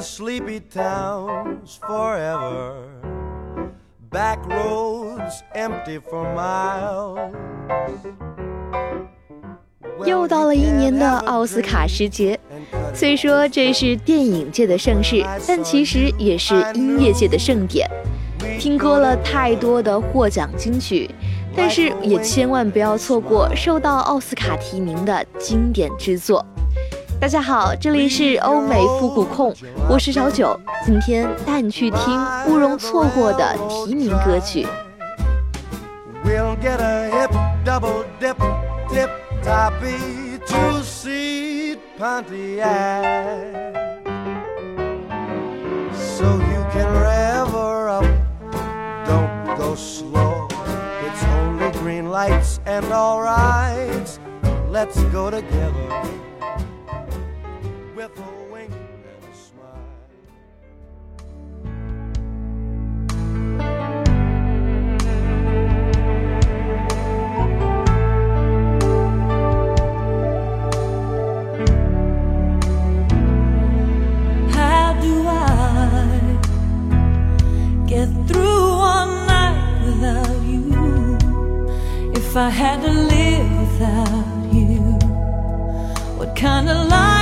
Sleepy towns forever. Back roads empty for miles. 又到了一年的奥斯卡时节，虽说这是电影界的盛事，但其实也是音乐界的盛典。听过了太多的获奖金曲，但是也千万不要错过受到奥斯卡提名的经典之作。大家好，这里是欧美复古控，我是小九，今天带你去听不容错过的提名歌曲。lights and all rights. Let's go together. If I had to live without you? What kind of life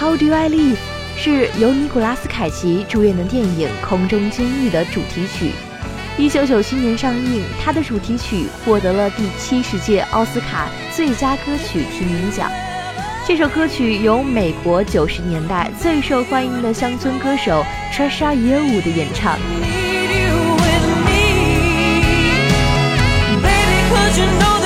《How Do I Live》是由尼古拉斯凯奇主演的电影《空中监狱》的主题曲。一九九七年上映，它的主题曲获得了第七十届奥斯卡最佳歌曲提名奖。这首歌曲由美国九十年代最受欢迎的乡村歌手 t r e s h a 野舞的演唱。Baby, could you know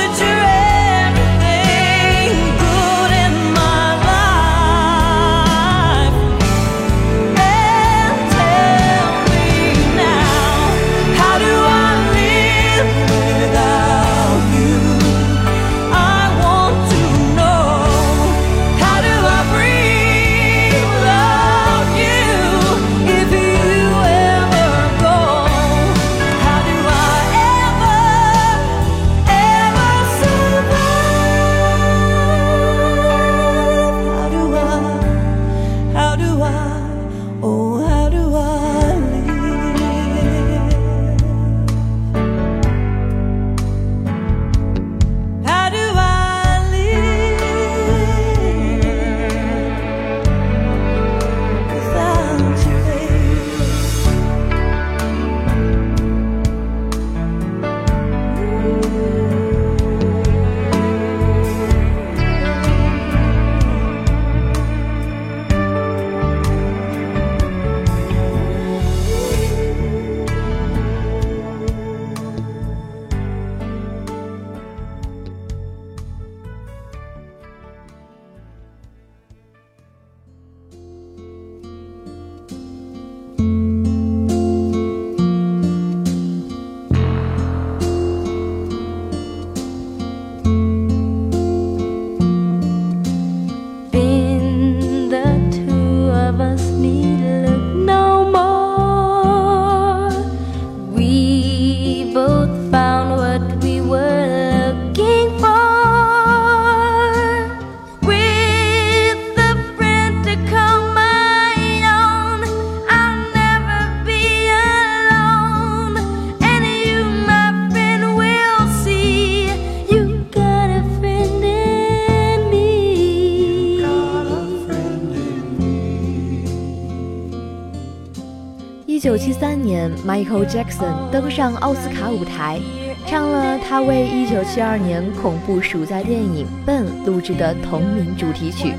登上奥斯卡舞台，唱了他为一九七二年恐怖暑假电影《笨》录制的同名主题曲。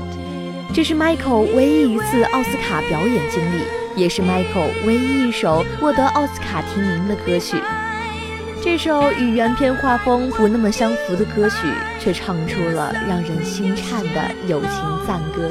这是 Michael 唯一一次奥斯卡表演经历，也是 Michael 唯一一首获得奥斯卡提名的歌曲。这首与原片画风不那么相符的歌曲，却唱出了让人心颤的友情赞歌。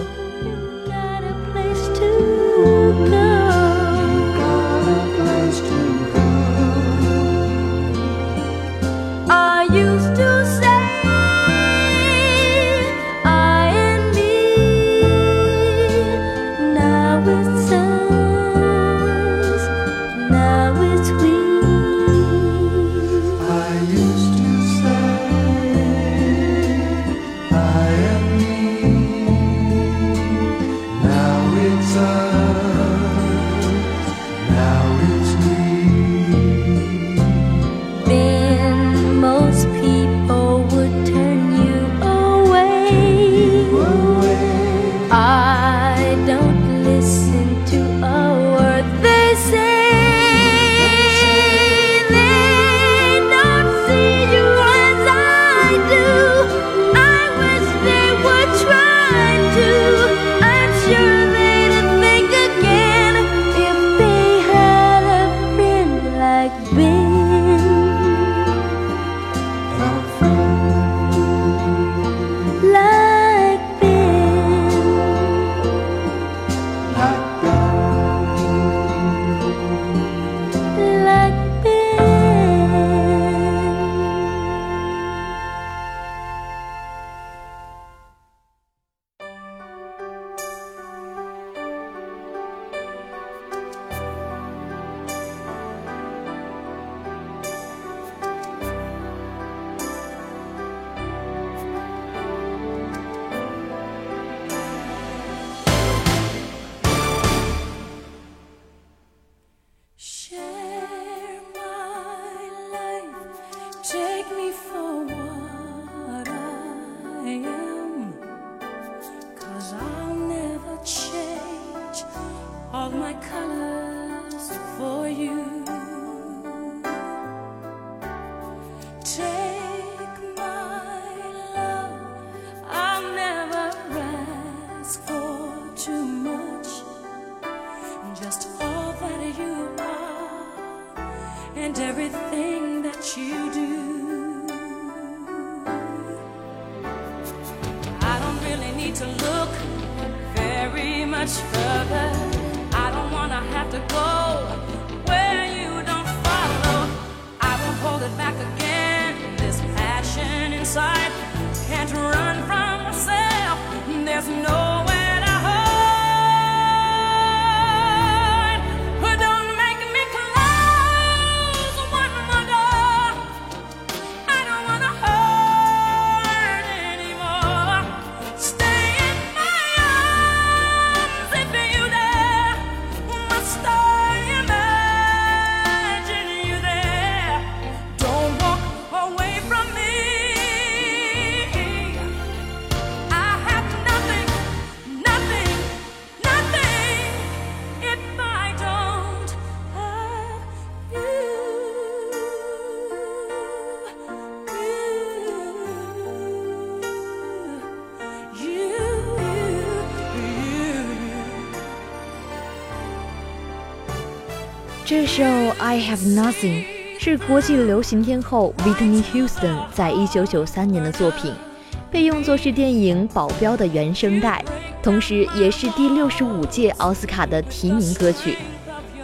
and everything that you do. I don't really need to look very much further. I don't want to have to go where you don't follow. I won't hold it back again. This passion inside can't run. 这首《I Have Nothing》是国际流行天后 Whitney Houston 在一九九三年的作品，被用作是电影《保镖》的原声带，同时也是第六十五届奥斯卡的提名歌曲。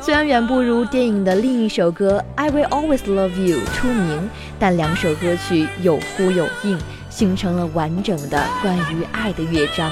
虽然远不如电影的另一首歌《I Will Always Love You》出名，但两首歌曲有呼有应，形成了完整的关于爱的乐章。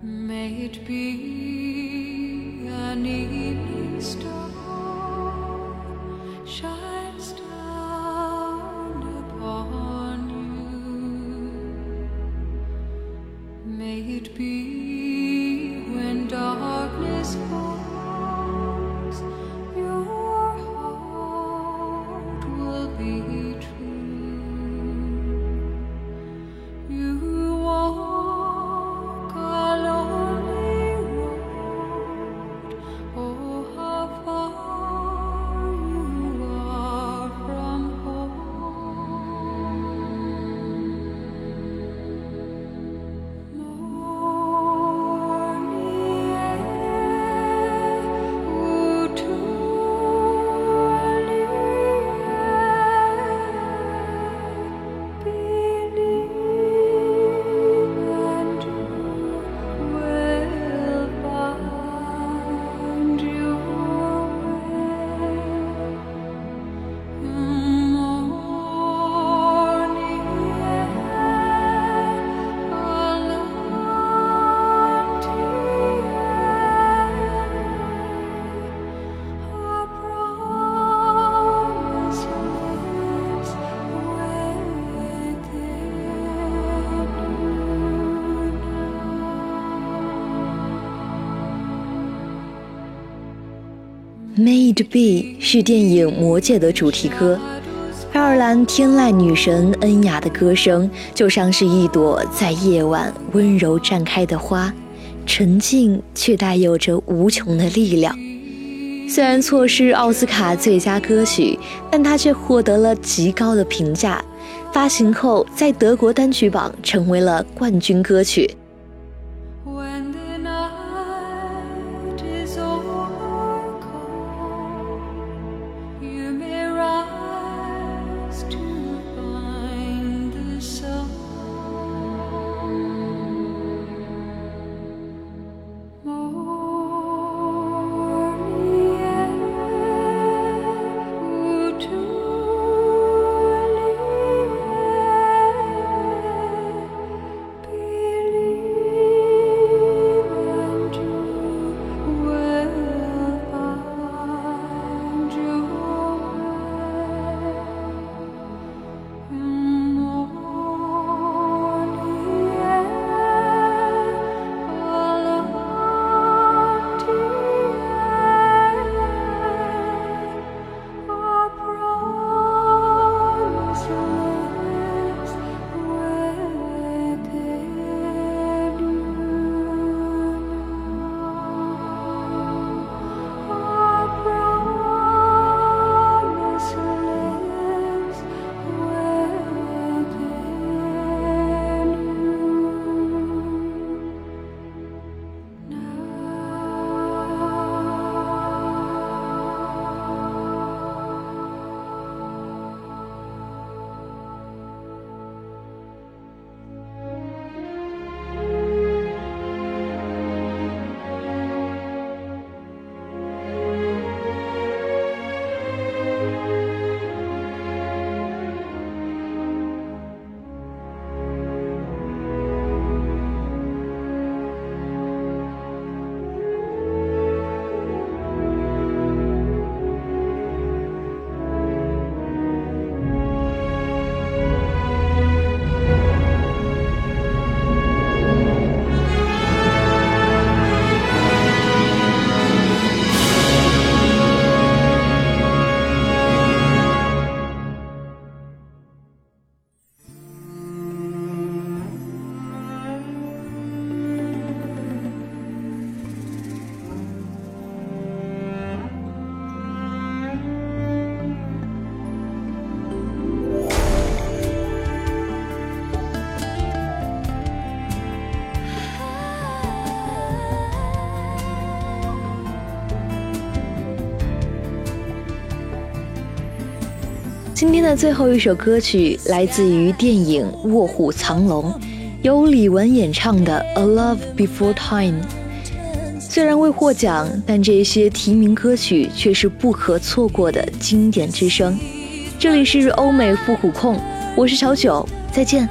Made Be To be 是电影《魔戒》的主题歌，爱尔兰天籁女神恩雅的歌声就像是一朵在夜晚温柔绽开的花，沉静却带有着无穷的力量。虽然错失奥斯卡最佳歌曲，但它却获得了极高的评价。发行后，在德国单曲榜成为了冠军歌曲。今天的最后一首歌曲来自于电影《卧虎藏龙》，由李玟演唱的《A Love Before Time》。虽然未获奖，但这些提名歌曲却是不可错过的经典之声。这里是欧美复古控，我是小九，再见。